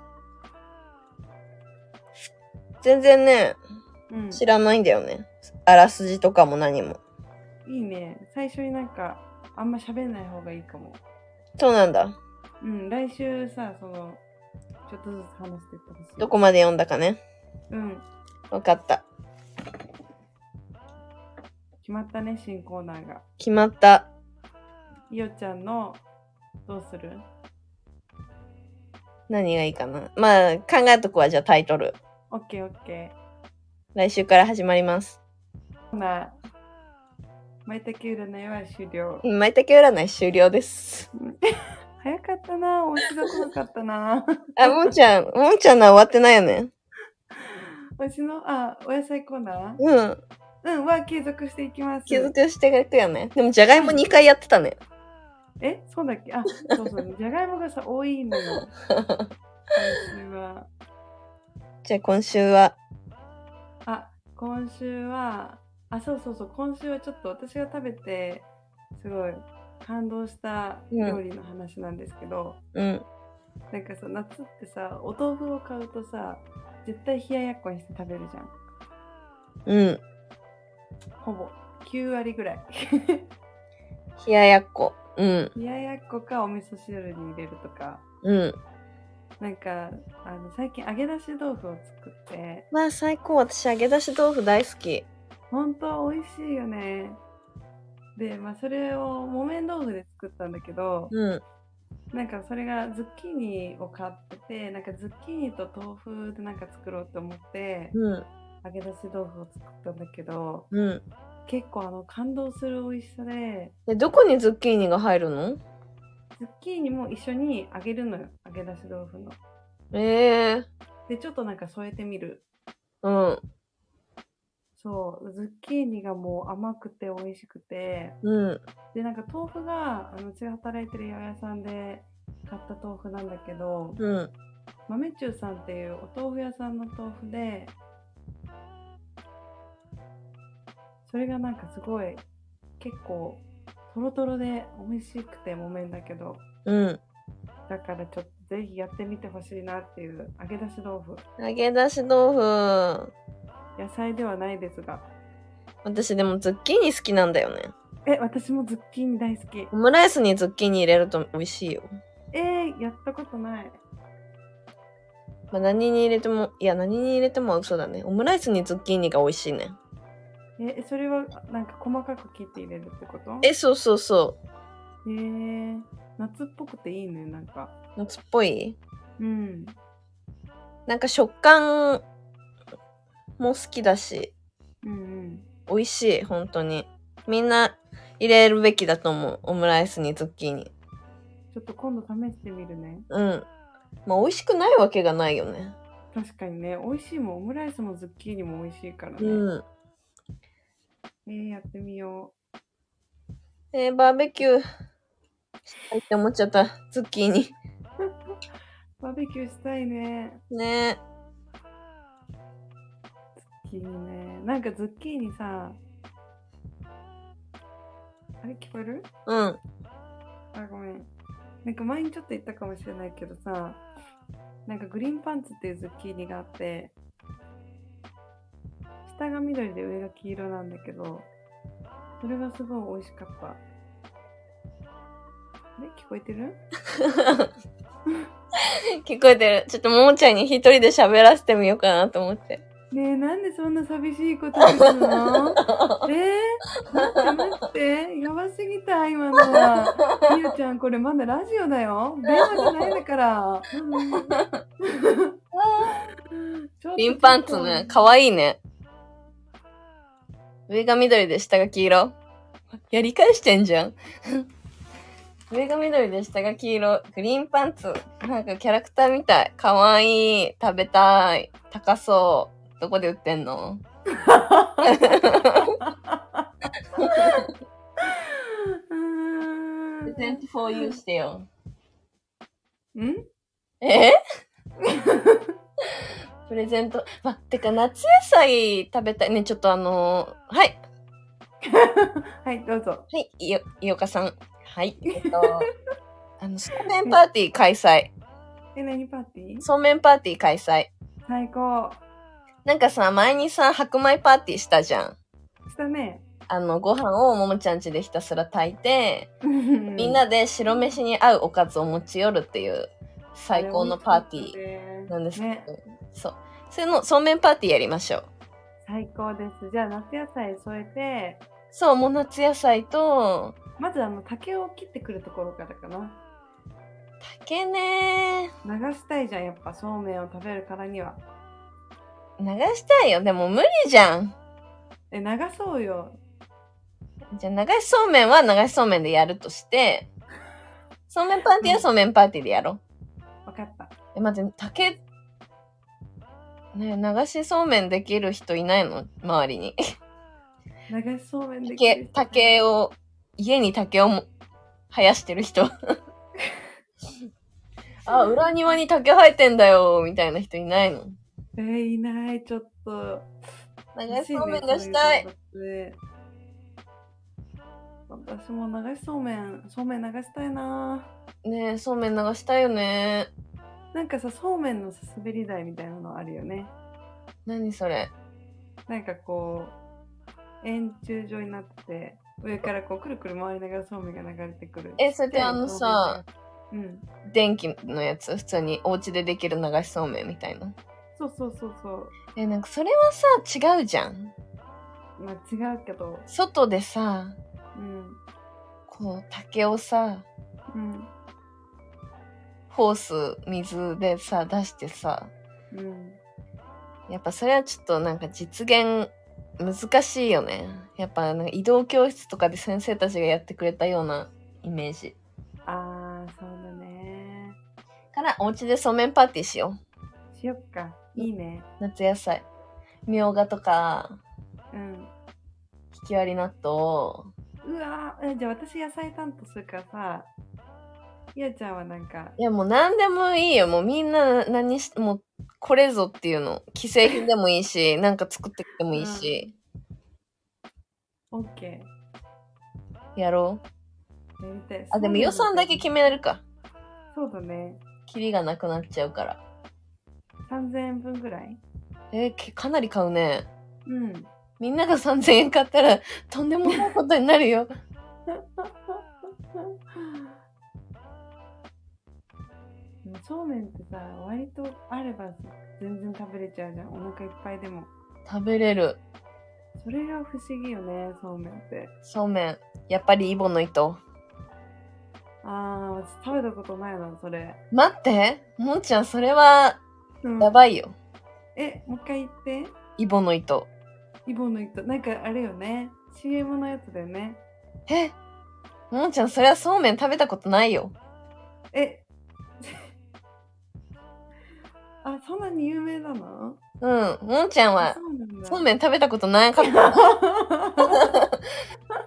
全然ね、うん、知らないんだよね。あらすじとかも何も。いいね。最初になんか、あんま喋んない方がいいかも。そうなんだ。うん、来週さ、その、ちょっとずつ話してってほしい。どこまで読んだかね。うん。わかった。決まったね、新コーナーが。決まった。いおちゃんの、どうする？何がいいかな。まあ、考えとくわ、じゃあタイトル。オッケーオッケー。来週から始まります。ほな、まいたけ占いは終了。まいたけ占い終了です。早かったな面白くなかったなあ、もんちゃん、もんちゃんのは終わってないよね。私の、あ、お野菜コーナー？うん。うん、は継続していきます。継続していくよね。でも、じゃがいも2回やってたね。え？そうだっけ？あ、そうそう。じゃがいもがさ、多いのよ。今週は。じゃあ、今週は？あ、今週は、あ、そうそうそう、今週はちょっと私が食べて、すごい感動した料理の話なんですけど、うん。なんかさ、夏ってさ、お豆腐を買うとさ、絶対冷ややっこにして食べるじゃん。うん。ほぼ9割ぐらい。冷ややっこ。うん。冷ややっこかお味噌汁に入れるとか。うん。なんかあの最近揚げ出し豆腐を作ってまあ最高私揚げ出し豆腐大好き本当美味しいよね。でまあそれを木綿豆腐で作ったんだけど、うん、なんかそれがズッキーニを買っててなんかズッキーニと豆腐でなんか作ろうと思って、うん、揚げ出し豆腐を作ったんだけど、うん、結構あの感動する美味しさででどこにズッキーニが入るの？ズッキーニも一緒に揚げるのよ揚げ出し豆腐の。ええー、でちょっとなんか添えてみる。うんそうズッキーニがもう甘くて美味しくて、うん、でなんか豆腐があのうちが働いてる八百屋さんで買った豆腐なんだけど、うん、豆中さんっていうお豆腐屋さんの豆腐でそれがなんかすごい結構トロトロで美味しくて木綿だけど、うん。だからちょっとぜひやってみてほしいなっていう揚げ出し豆腐。揚げ出し豆腐。野菜ではないですが。私でもズッキーニ好きなんだよね。え、私もズッキーニ大好き。オムライスにズッキーニ入れると美味しいよ。えー、やったことない。まあ、何に入れても、いや、何に入れても嘘だね。オムライスにズッキーニが美味しいね。え、それはなんか細かく切って入れるってこと？え、そうそうそう。へえー、夏っぽくていいね、なんか。夏っぽい？うん。なんか食感も好きだし、うんうん。美味しい、本当に。みんな入れるべきだと思う。オムライスにズッキーニ。ちょっと今度試してみるね。うん。まあ美味しくないわけがないよね。確かにね、美味しいもん。オムライスもズッキーニも美味しいからね。うん。えー、やってみよう。えー、バーベキューしたいって思っちゃった。ズッキーニ。バーベキューしたいね。ねズッキーニね。なんかズッキーニさ、あれ聞こえる？うん。あ、ごめん。なんか前にちょっと言ったかもしれないけどさ、なんかグリーンパンツっていうズッキーニがあって、下が緑で上が黄色なんだけど、それがすごい美味しかった。あれ？聞こえてる？聞こえてる。ちょっとももちゃんに一人で喋らせてみようかなと思って。ねえ、なんでそんな寂しいことするの？えー、待って待って。やばすぎた、今のは。みゆちゃん、これまだラジオだよ。電話じゃないんだから。ピンパンツね、かわいいね。上が緑で下が黄色。やり返してんじゃん。上が緑で下が黄色。グリーンパンツ。なんかキャラクターみたい。かわいい。食べたい。高そう。どこで売ってんの？プレゼント for you してよ。ん？え？プレゼント？ま、てか夏野菜食べたいね。ちょっとあのー、はい。はい、どうぞ。はい、いよ、いおかさん。はい。えっと、あの、そうめんパーティー開催。え、何パーティー？そうめんパーティー開催。最高。なんかさ、前にさ、白米パーティーしたじゃん。したね。あの、ご飯をももちゃん家でひたすら炊いて、みんなで白飯に合うおかずを持ち寄るっていう最高のパーティーなんですけど、ね、そう。それのそうめんパーティーやりましょう。最高です。じゃあ夏野菜添えて、そう、もう夏野菜と、まずあの竹を切ってくるところからかな。竹ね流したいじゃん、やっぱそうめんを食べるからには。流したいよ。でも無理じゃん。え、流そうよ。じゃあ、流しそうめんは流しそうめんでやるとして、そうめんパーティーはそうめんパーティーでやろう。わかった。え、待って、竹、ね流しそうめんできる人いないの？周りに。流しそうめんできる竹を、家に竹を生やしてる人。あ、裏庭に竹生えてんだよ、みたいな人いないの？えー、いない、ちょっと。流しそうめんがしたい。私も流しそうめん、そうめん流したいなねえ、そうめん流したいよね。なんかさ、そうめんの滑り台みたいなのあるよね。何それ？なんかこう、円柱状になってて、上からこうくるくる回りながらそうめんが流れてくる。え、それってあのさ、うん、電気のやつ？普通にお家でできる流しそうめんみたいな。そうそうそうそう。え、なんかそれはさ、違うじゃん。まあ違うけど。外でさ、うん。こう、竹をさ、うん。ホース、水でさ、出してさ、うん。やっぱそれはちょっとなんか実現難しいよね。やっぱなんか移動教室とかで先生たちがやってくれたようなイメージ。ああ、そうだね。から、お家でそうめんパーティーしよう。しよっか。いいね。夏野菜。みょうがとか、うん。ひき割り納豆。うわえじゃあ私野菜担当するからさ、ひやちゃんはなんか。いやもう何でもいいよ。もうみんな何し、もうこれぞっていうの。既製品でもいいし、なんか作ってきてもいいし。オッケー。やろう。やりたい。あ、でも予算だけ決めるか。そうだね。キリがなくなっちゃうから。3000円分ぐらい？えー、かなり買うね。うん。みんなが3000円買ったら、とんでもないことになるよ。そうめんってさ、割とあれば全然食べれちゃうじゃん。お腹いっぱいでも。食べれる。それが不思議よね、そうめんって。そうめん。やっぱりイボの糸。あー、私食べたことないな、それ。待って。もんちゃん、それはやばいよ。え、もう一回言って。イボの糸。イボの糸。なんかあれよね。CM のやつだよね。え？もんちゃん、それはそうめん食べたことないよ。え？あ、そんなに有名なの？うん。もんちゃんは、そうめん食べたことなかった。もん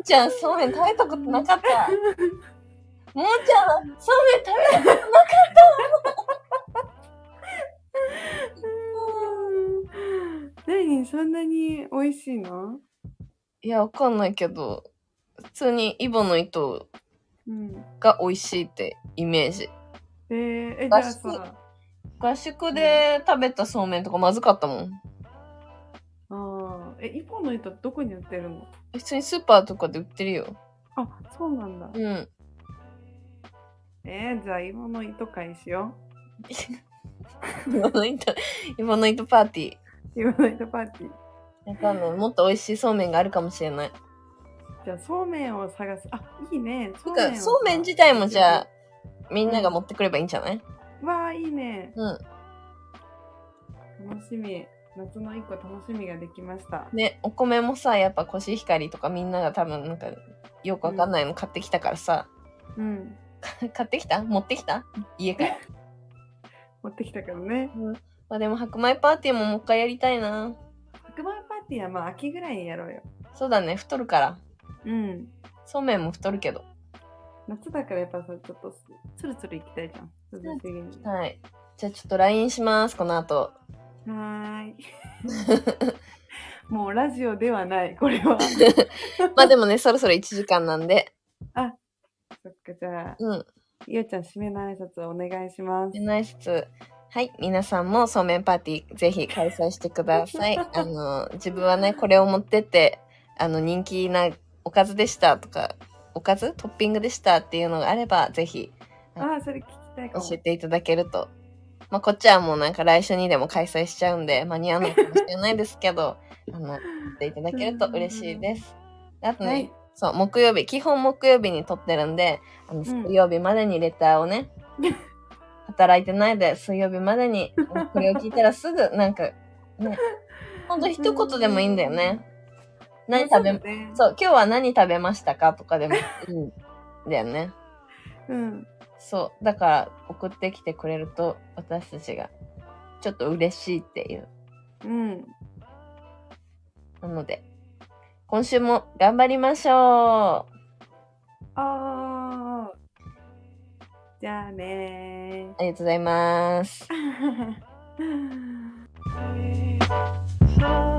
ちゃん、そうめん食べたことなかった。もんちゃんは、そうめん食べたことなかった。そんなに美味しいの？いや、わかんないけど、普通にイボの糸が美味しいってイメージ。うん、えー、え、じゃあさ。合宿で食べたそうめんとかまずかったもん。ああ、え、イボの糸どこに売ってるの？普通にスーパーとかで売ってるよ。あ、そうなんだ。うん。えー、じゃあ芋の糸会しよう。芋の糸、芋の糸パーティー。芋の糸パーティー。わかんない。もっと美味しいそうめんがあるかもしれない。じゃあ、そうめんを探す。あ、いいね。そうめん。そうめん自体もじゃあ、みんなが持ってくればいいんじゃない、うん、わあ、いいね。うん。楽しみ。夏の一個楽しみができました。ね、お米もさ、やっぱコシヒカリとかみんなが多分なんか、よくわかんないの買ってきたからさ。うん。買ってきた？持ってきた？家から。持ってきたからね。うん。まあでも白米パーティーももう一回やりたいな。白米パーティーはまあ秋ぐらいにやろうよ。そうだね、太るから。うん。そうめんも太るけど。夏だからやっぱさ、ちょっとつるつるいきたいじゃん。涼しげに。はい。じゃあちょっと LINE します、この後。はーい。もうラジオではない、これは。まあでもね、そろそろ1時間なんで。あ、そっか、じゃあ、うん。ゆうちゃん、締めの挨拶お願いします。締めの挨拶。はい。皆さんもそうめんパーティーぜひ開催してください。あの、自分はね、これを持ってって、あの、人気なおかずでしたとか、おかず？トッピングでしたっていうのがあれば、ぜひ、ああ、それ聞きたい。教えていただけると。まあ、こっちはもうなんか来週にでも開催しちゃうんで、間に合わないかもしれないですけど、あの、っていただけると嬉しいです。あとね、はいそう、木曜日、基本木曜日に撮ってるんで、あの、水曜日までにレターをね、働いてないで、水曜日までに、これを聞いたらすぐ、なんか、ね、ほんと一言でもいいんだよね。何食べ、ね、そう、今日は何食べましたかとかでもいいんだよね。うん。そう。だから、送ってきてくれると、私たちが、ちょっと嬉しいっていう。うん。なので、今週も頑張りましょう。あー。じゃあねありがとうございます。